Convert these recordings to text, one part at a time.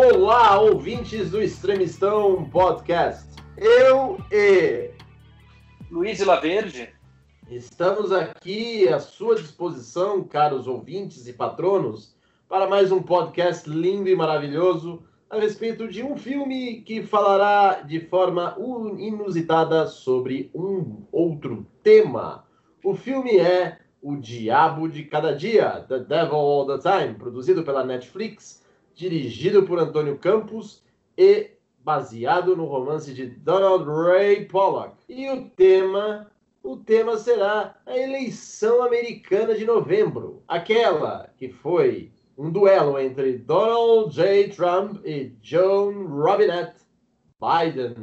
Olá, ouvintes do Extremistão Podcast. Eu e Luiz Laverde. Estamos aqui à sua disposição, caros ouvintes e patronos, para mais um podcast lindo e maravilhoso a respeito de um filme que falará de forma inusitada sobre um outro tema. O filme é O Diabo de Cada Dia, The Devil All the Time, produzido pela Netflix, dirigido por Antônio Campos e baseado no romance de Donald Ray Pollock. E o tema, o tema será a eleição americana de novembro, aquela que foi um duelo entre Donald J. Trump e Joan Robinette Biden.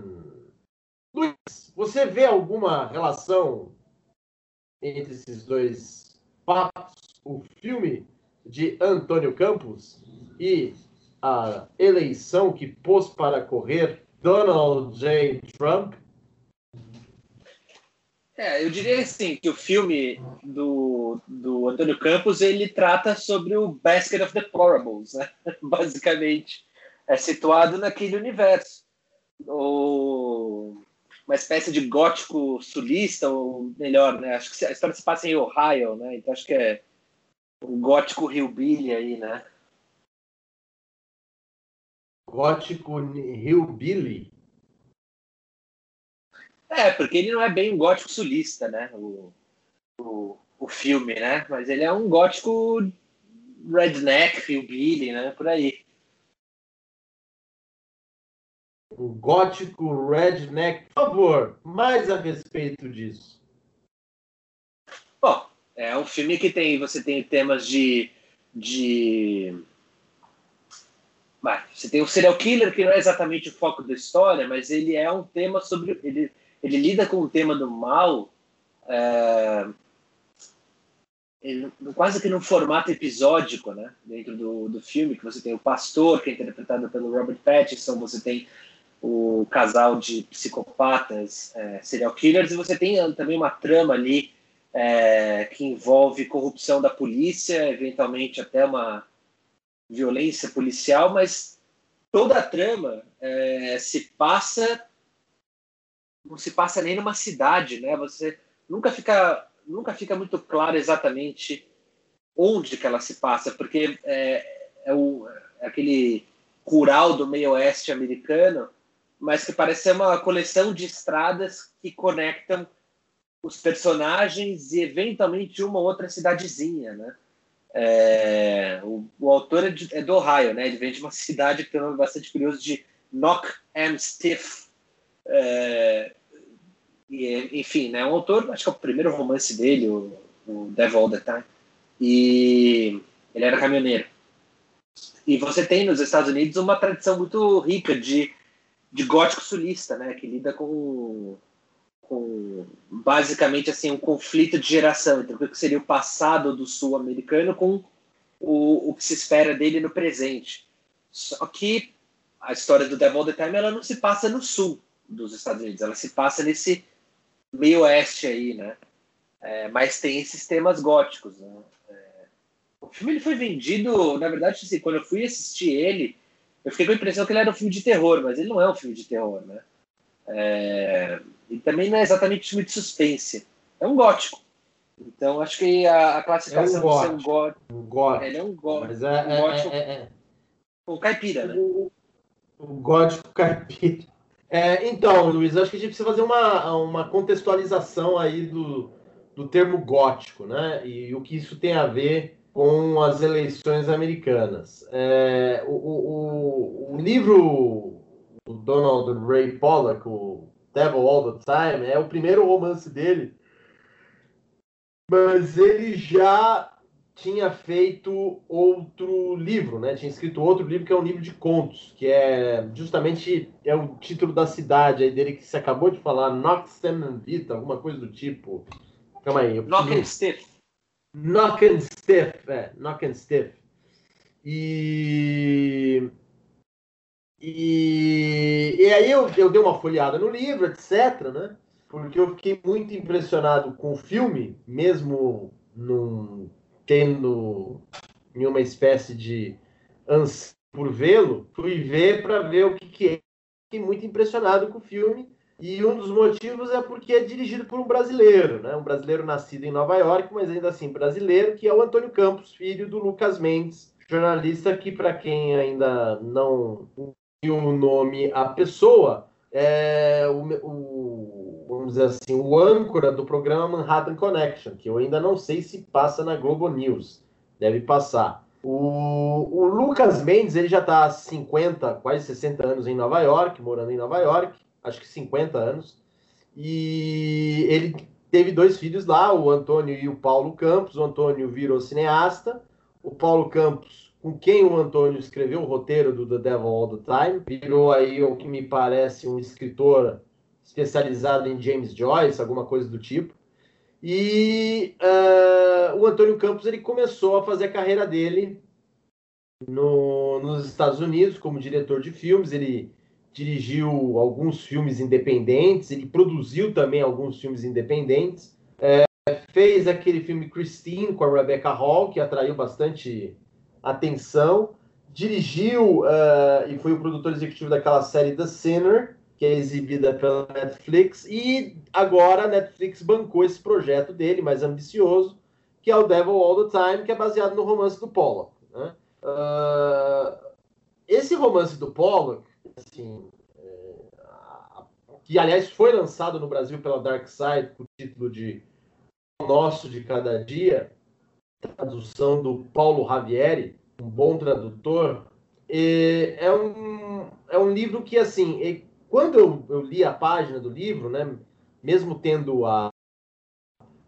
Luiz, você vê alguma relação entre esses dois fatos? O filme de Antônio Campos e a eleição que pôs para correr Donald J. Trump? É, eu diria assim que o filme do, do Antônio Campos ele trata sobre o Basket of Deplorables, né? Basicamente, é situado naquele universo, uma espécie de gótico sulista, ou melhor, né? Acho que a história se passa em Ohio, né? Então acho que é o gótico hillbilly aí, né? Gótico hillbilly? É, porque ele não é bem um gótico sulista, né? O, o, o filme, né? Mas ele é um gótico redneck, hillbilly, né? Por aí. O gótico redneck, por favor, mais a respeito disso. É um filme que tem, você tem temas de, de você tem o serial killer que não é exatamente o foco da história, mas ele é um tema sobre ele ele lida com o tema do mal é, ele, quase que num formato episódico, né? Dentro do, do filme, que você tem o pastor, que é interpretado pelo Robert Pattinson, você tem o casal de psicopatas, é, serial killers, e você tem também uma trama ali é, que envolve corrupção da polícia, eventualmente até uma violência policial, mas toda a trama é, se passa não se passa nem numa cidade, né? Você nunca fica nunca fica muito claro exatamente onde que ela se passa, porque é, é, o, é aquele rural do meio oeste americano, mas que parece ser uma coleção de estradas que conectam os personagens e eventualmente uma outra cidadezinha, né? É, o, o, autor é, de, é, do Ohio, né? Ele vem de uma cidade que tem um nome bastante curioso de Knock-Am-Stiff, é, e, enfim, né, um autor, acho que é o primeiro romance dele, o, o Devil All the Time, e ele era caminhoneiro. E você tem nos Estados Unidos uma tradição muito rica de, de gótico sulista, né, que lida com, com basicamente assim um conflito de geração entre o que seria o passado do sul-americano com o, o que se espera dele no presente. Só que a história do Devil the Time ela não se passa no sul, dos Estados Unidos. Ela se passa nesse meio oeste aí, né? É, mas tem esses temas góticos. Né? É, o filme ele foi vendido, na verdade, assim, quando eu fui assistir ele, eu fiquei com a impressão que ele era um filme de terror, mas ele não é um filme de terror, né? É, e também não é exatamente filme de suspense. É um gótico. Então, acho que a, a classificação é um de ser um gótico. Um gótico. Ele é um, gó mas é, um é, gótico. É, é, um caipira, né? O, o gótico caipira. É, então, Luiz, acho que a gente precisa fazer uma, uma contextualização aí do, do termo gótico, né? E o que isso tem a ver com as eleições americanas. É, o, o, o, livro do Donald Ray Pollock, o Devil All the Time, é o primeiro romance dele, mas ele já tinha feito outro livro, né? Tinha escrito outro livro que é um livro de contos, que é justamente é o título da cidade aí dele que você acabou de falar, Noxtem Vita, alguma coisa do tipo. Calma aí. Knock and Stiff. Knock and Stiff, é, Knock and Stiff. E, e aí eu, eu dei uma folheada no livro, etc, né? Porque eu fiquei muito impressionado com o filme, mesmo num tendo em uma espécie de por vê-lo, fui ver para ver o que, que é. Fiquei muito impressionado com o filme. E um dos motivos é porque é dirigido por um brasileiro, né? Um brasileiro nascido em Nova York, mas ainda assim brasileiro, que é o Antônio Campos, filho do Lucas Mendes, jornalista que, para quem ainda não o nome a pessoa, é o, o, vamos dizer assim, o âncora do programa Manhattan Connection, que eu ainda não sei se passa na Globo News. Deve passar. O, o Lucas Mendes, ele já está há 50, quase 60 anos em Nova York, morando em Nova York, acho que 50 anos. E ele teve dois filhos lá, o Antônio e o Paulo Campos. O Antônio virou cineasta. O Paulo Campos, com quem o Antônio escreveu o roteiro do The Devil All the Time, virou aí o que me parece um escritor especializado em James Joyce, alguma coisa do tipo. E uh, o Antônio Campos ele começou a fazer a carreira dele no, nos Estados Unidos como diretor de filmes. Ele dirigiu alguns filmes independentes, ele produziu também alguns filmes independentes. É, fez aquele filme Christine com a Rebecca Hall, que atraiu bastante atenção. Dirigiu uh, e foi o produtor executivo daquela série The Sinner, que é exibida pela Netflix, e agora a Netflix bancou esse projeto dele, mais ambicioso, que é o Devil All the Time, que é baseado no romance do Pollock. Né? Uh, esse romance do Pollock, assim, é, que aliás foi lançado no Brasil pela Dark Side com o título de Nosso de Cada Dia, tradução do Paulo Ravieri, um bom tradutor, é um, é um livro que, assim, quando eu, eu li a página do livro, né, mesmo tendo a,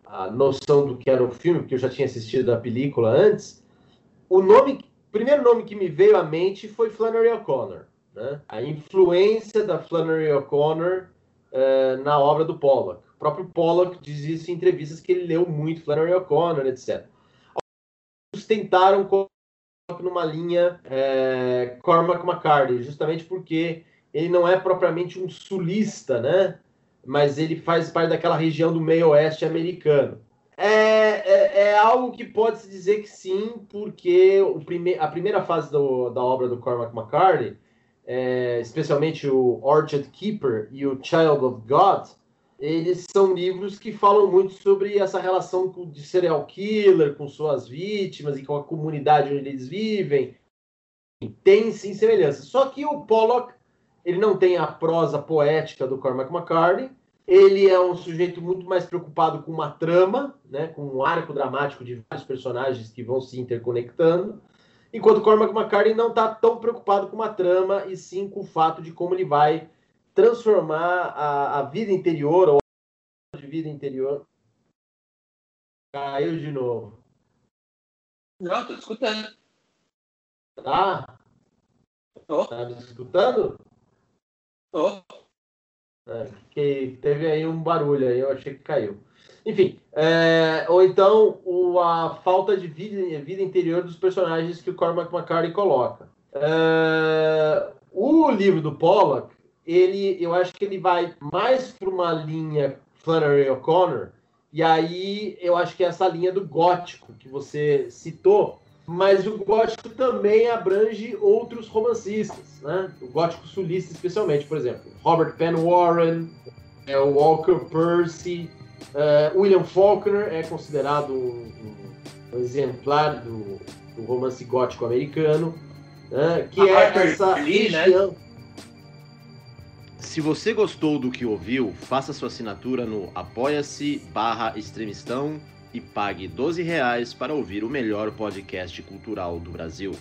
a noção do que era o filme, porque eu já tinha assistido a película antes, o nome, o primeiro nome que me veio à mente foi Flannery O'Connor. Né? A influência da Flannery O'Connor uh, na obra do Pollock. O próprio Pollock diz isso em entrevistas que ele leu muito Flannery O'Connor, etc. Tentaram numa linha é, Cormac McCarthy, justamente porque ele não é propriamente um sulista, né? Mas ele faz parte daquela região do meio oeste americano. É, é, é algo que pode-se dizer que sim, porque o prime a primeira fase do, da obra do Cormac McCarthy, é, especialmente o Orchard Keeper e o Child of God, eles são livros que falam muito sobre essa relação de serial killer com suas vítimas e com a comunidade onde eles vivem. Tem sim semelhança. Só que o Pollock ele não tem a prosa poética do Cormac McCarthy, ele é um sujeito muito mais preocupado com uma trama, né, com um arco dramático de vários personagens que vão se interconectando, enquanto Cormac McCarthy não está tão preocupado com uma trama, e sim com o fato de como ele vai transformar a, a vida interior, ou a de vida interior. Caiu de novo. Não, estou escutando. Tá? Tô. Tá me escutando? Oh. É, que teve aí um barulho aí, eu achei que caiu. Enfim, é, ou então o, a falta de vida, vida interior dos personagens que o Cormac McCarthy coloca. É, o livro do Pollock, ele, eu acho que ele vai mais para uma linha Flannery O'Connor, e aí eu acho que é essa linha do gótico que você citou, mas o gótico também abrange outros romancistas, né? O gótico sulista, especialmente, por exemplo, Robert Penn Warren, é, o Walker Percy, uh, William Faulkner é considerado um, um exemplar do, do, romance gótico americano, né? que A é Harper essa Lee, né? região. Né? Se você gostou do que ouviu, faça sua assinatura no apoia-se barra extremistão e pague 12 reais para ouvir o melhor podcast cultural do Brasil.